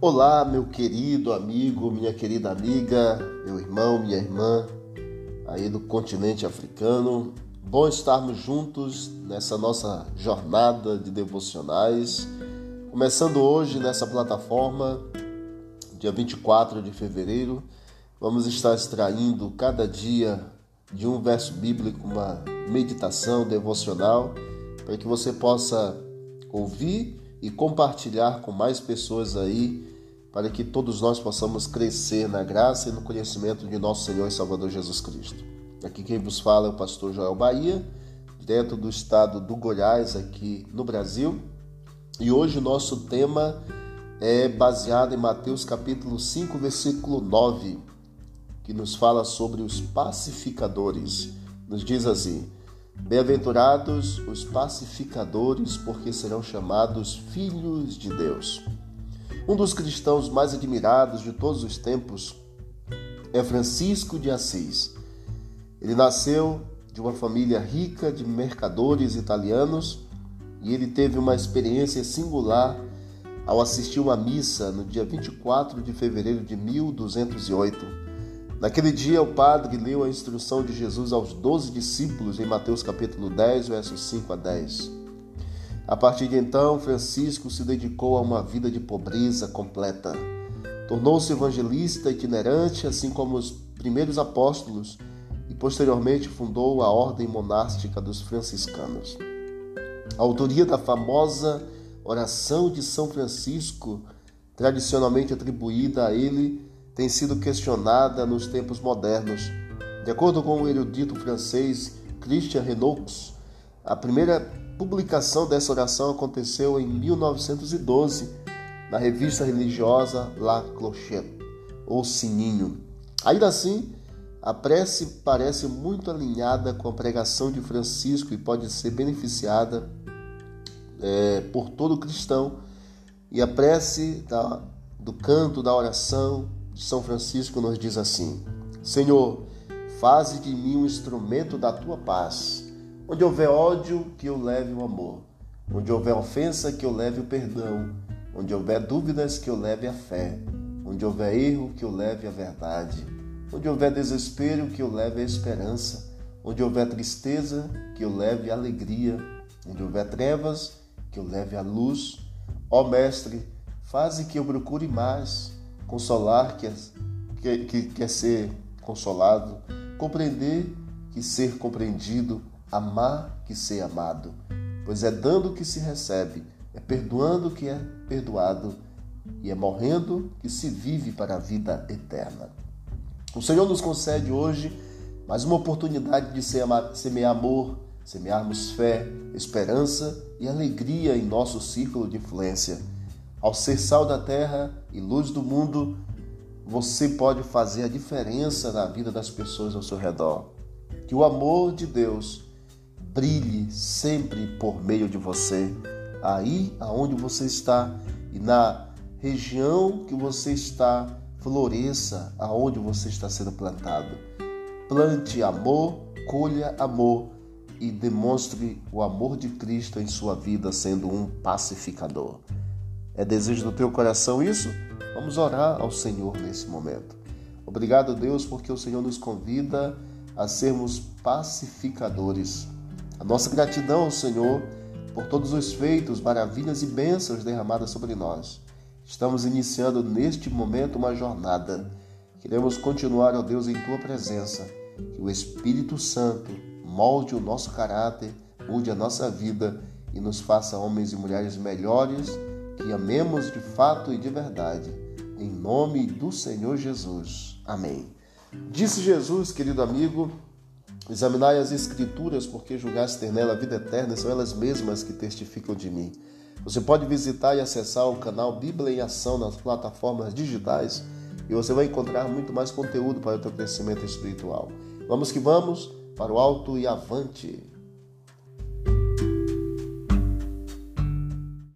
Olá, meu querido amigo, minha querida amiga, meu irmão, minha irmã, aí do continente africano. Bom estarmos juntos nessa nossa jornada de devocionais. Começando hoje nessa plataforma, dia 24 de fevereiro, vamos estar extraindo cada dia de um verso bíblico uma meditação devocional para que você possa ouvir e compartilhar com mais pessoas aí, para que todos nós possamos crescer na graça e no conhecimento de nosso Senhor e Salvador Jesus Cristo. Aqui quem vos fala é o pastor Joel Bahia, direto do estado do Goiás, aqui no Brasil. E hoje o nosso tema é baseado em Mateus capítulo 5, versículo 9, que nos fala sobre os pacificadores. Nos diz assim: Bem-aventurados os pacificadores, porque serão chamados filhos de Deus. Um dos cristãos mais admirados de todos os tempos é Francisco de Assis. Ele nasceu de uma família rica de mercadores italianos e ele teve uma experiência singular ao assistir uma missa no dia 24 de fevereiro de 1208 Naquele dia, o padre leu a instrução de Jesus aos doze discípulos em Mateus capítulo 10, versos 5 a 10. A partir de então, Francisco se dedicou a uma vida de pobreza completa. Tornou-se evangelista itinerante, assim como os primeiros apóstolos, e posteriormente fundou a ordem monástica dos franciscanos. A autoria da famosa oração de São Francisco, tradicionalmente atribuída a ele, tem sido questionada nos tempos modernos. De acordo com o erudito francês Christian Renoux, a primeira publicação dessa oração aconteceu em 1912 na revista religiosa La Clochette, ou Sininho. Ainda assim, a prece parece muito alinhada com a pregação de Francisco e pode ser beneficiada é, por todo cristão. E a prece da, do canto, da oração, são Francisco nos diz assim: Senhor, faze de mim um instrumento da tua paz. Onde houver ódio, que eu leve o amor. Onde houver ofensa, que eu leve o perdão. Onde houver dúvidas, que eu leve a fé. Onde houver erro, que eu leve a verdade. Onde houver desespero, que eu leve a esperança. Onde houver tristeza, que eu leve a alegria. Onde houver trevas, que eu leve a luz. Ó Mestre, faze que eu procure mais consolar que, que, que quer ser consolado, compreender que ser compreendido, amar que ser amado. Pois é dando que se recebe, é perdoando que é perdoado, e é morrendo que se vive para a vida eterna. O Senhor nos concede hoje mais uma oportunidade de semear amor, semearmos fé, esperança e alegria em nosso círculo de influência. Ao ser sal da terra e luz do mundo, você pode fazer a diferença na vida das pessoas ao seu redor. Que o amor de Deus brilhe sempre por meio de você, aí aonde você está e na região que você está, floresça aonde você está sendo plantado. Plante amor, colha amor e demonstre o amor de Cristo em sua vida sendo um pacificador. É desejo do teu coração isso? Vamos orar ao Senhor nesse momento. Obrigado, Deus, porque o Senhor nos convida a sermos pacificadores. A nossa gratidão ao Senhor por todos os feitos, maravilhas e bênçãos derramadas sobre nós. Estamos iniciando neste momento uma jornada. Queremos continuar, ó Deus, em tua presença. Que o Espírito Santo molde o nosso caráter, mude a nossa vida e nos faça homens e mulheres melhores que amemos de fato e de verdade. Em nome do Senhor Jesus. Amém. Disse Jesus, querido amigo, examinai as Escrituras, porque julgaste ter nela a vida eterna, são elas mesmas que testificam de mim. Você pode visitar e acessar o canal Bíblia em Ação nas plataformas digitais e você vai encontrar muito mais conteúdo para o teu crescimento espiritual. Vamos que vamos, para o alto e avante!